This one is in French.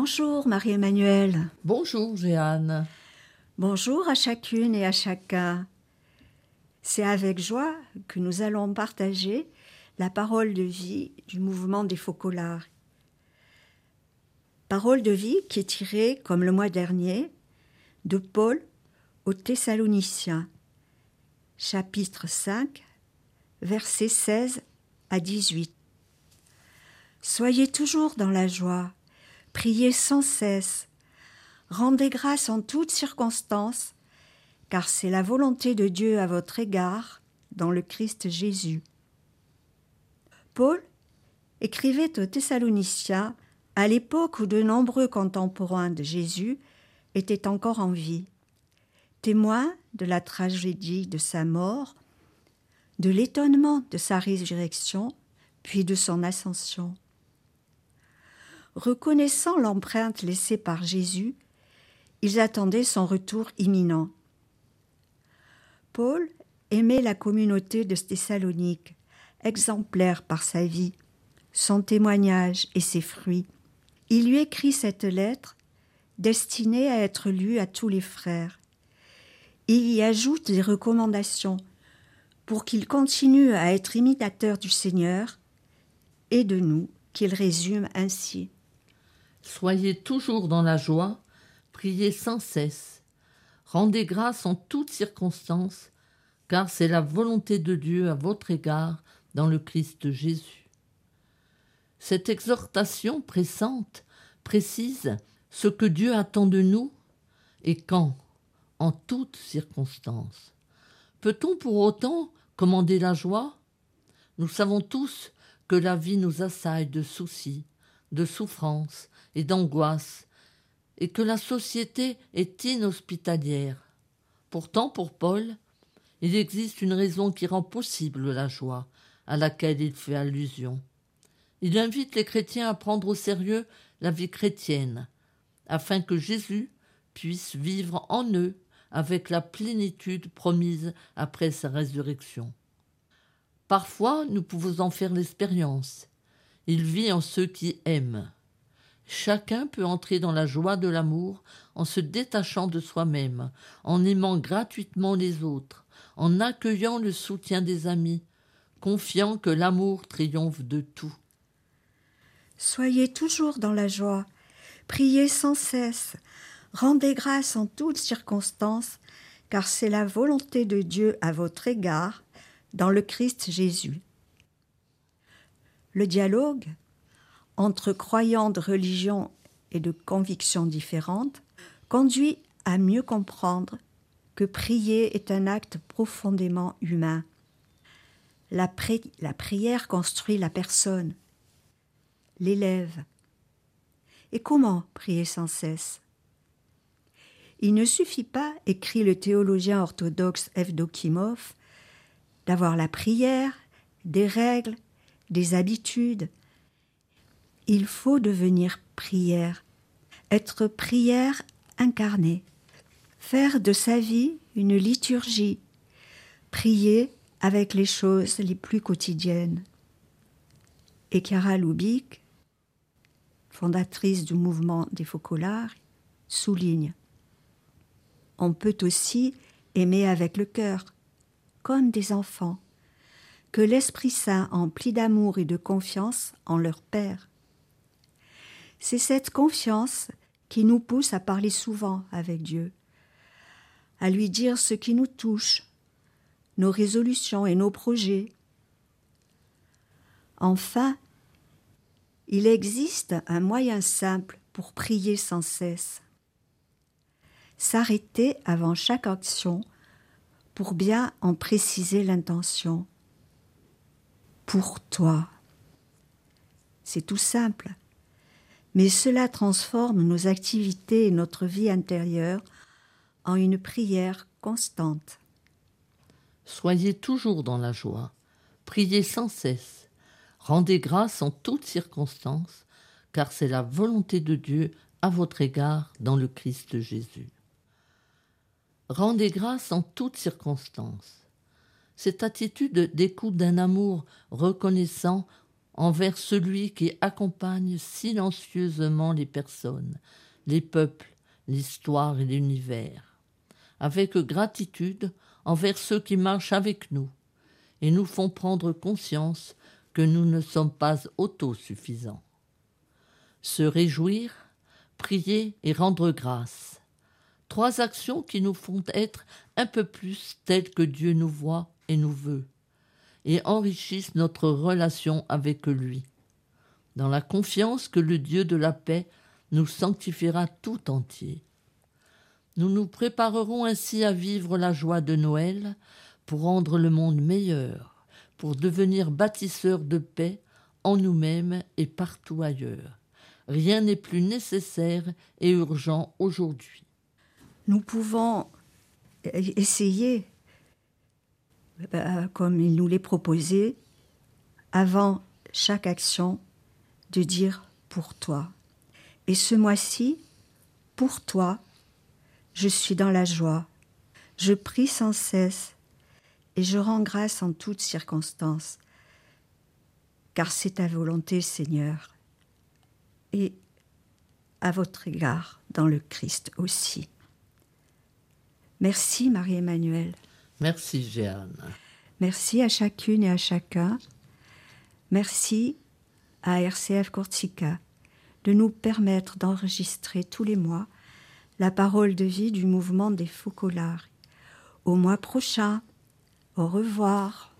Bonjour Marie-Emmanuelle. Bonjour Jeanne. Bonjour à chacune et à chacun. C'est avec joie que nous allons partager la parole de vie du mouvement des Focolars. Parole de vie qui est tirée, comme le mois dernier, de Paul aux Thessaloniciens, chapitre 5, versets 16 à 18. Soyez toujours dans la joie, priez sans cesse, rendez grâce en toutes circonstances, car c'est la volonté de Dieu à votre égard dans le Christ Jésus. Paul écrivait aux Thessaloniciens à l'époque où de nombreux contemporains de Jésus étaient encore en vie, témoins de la tragédie de sa mort, de l'étonnement de sa résurrection, puis de son ascension. Reconnaissant l'empreinte laissée par Jésus, ils attendaient son retour imminent. Paul aimait la communauté de Thessalonique, exemplaire par sa vie, son témoignage et ses fruits. Il lui écrit cette lettre destinée à être lue à tous les frères. Il y ajoute des recommandations pour qu'il continue à être imitateur du Seigneur et de nous, qu'il résume ainsi. Soyez toujours dans la joie, priez sans cesse, rendez grâce en toutes circonstances, car c'est la volonté de Dieu à votre égard dans le Christ Jésus. Cette exhortation pressante précise ce que Dieu attend de nous et quand, en toutes circonstances. Peut-on pour autant commander la joie? Nous savons tous que la vie nous assaille de soucis, de souffrances et d'angoisses, et que la société est inhospitalière. Pourtant, pour Paul, il existe une raison qui rend possible la joie à laquelle il fait allusion. Il invite les chrétiens à prendre au sérieux la vie chrétienne, afin que Jésus puisse vivre en eux avec la plénitude promise après sa résurrection. Parfois, nous pouvons en faire l'expérience. Il vit en ceux qui aiment. Chacun peut entrer dans la joie de l'amour en se détachant de soi-même, en aimant gratuitement les autres, en accueillant le soutien des amis, confiant que l'amour triomphe de tout. Soyez toujours dans la joie, priez sans cesse, rendez grâce en toutes circonstances, car c'est la volonté de Dieu à votre égard dans le Christ Jésus. Le dialogue entre croyants de religions et de convictions différentes conduit à mieux comprendre que prier est un acte profondément humain. La, la prière construit la personne, l'élève. Et comment prier sans cesse? Il ne suffit pas, écrit le théologien orthodoxe Evdokimov, d'avoir la prière, des règles, des habitudes, il faut devenir prière, être prière incarnée, faire de sa vie une liturgie, prier avec les choses les plus quotidiennes. Et Chiara Lubick, fondatrice du mouvement des Focolars, souligne On peut aussi aimer avec le cœur, comme des enfants, que l'Esprit Saint emplit d'amour et de confiance en leur Père. C'est cette confiance qui nous pousse à parler souvent avec Dieu, à lui dire ce qui nous touche, nos résolutions et nos projets. Enfin, il existe un moyen simple pour prier sans cesse. S'arrêter avant chaque action pour bien en préciser l'intention. Pour toi. C'est tout simple mais cela transforme nos activités et notre vie intérieure en une prière constante. Soyez toujours dans la joie, priez sans cesse, rendez grâce en toutes circonstances, car c'est la volonté de Dieu à votre égard dans le Christ Jésus. Rendez grâce en toutes circonstances. Cette attitude d'écoute d'un amour reconnaissant envers celui qui accompagne silencieusement les personnes, les peuples, l'histoire et l'univers, avec gratitude envers ceux qui marchent avec nous et nous font prendre conscience que nous ne sommes pas autosuffisants. Se réjouir, prier et rendre grâce. Trois actions qui nous font être un peu plus tels que Dieu nous voit et nous veut, et enrichissent notre relation avec lui, dans la confiance que le Dieu de la paix nous sanctifiera tout entier. Nous nous préparerons ainsi à vivre la joie de Noël pour rendre le monde meilleur, pour devenir bâtisseurs de paix en nous-mêmes et partout ailleurs. Rien n'est plus nécessaire et urgent aujourd'hui. Nous pouvons essayer, euh, comme il nous l'est proposé, avant chaque action, de dire pour toi. Et ce mois-ci, pour toi, je suis dans la joie. Je prie sans cesse et je rends grâce en toutes circonstances, car c'est ta volonté, Seigneur, et à votre égard dans le Christ aussi. Merci Marie-Emmanuelle. Merci Jeanne. Merci à chacune et à chacun. Merci à RCF Corsica de nous permettre d'enregistrer tous les mois la parole de vie du mouvement des Focolari. Au mois prochain, au revoir.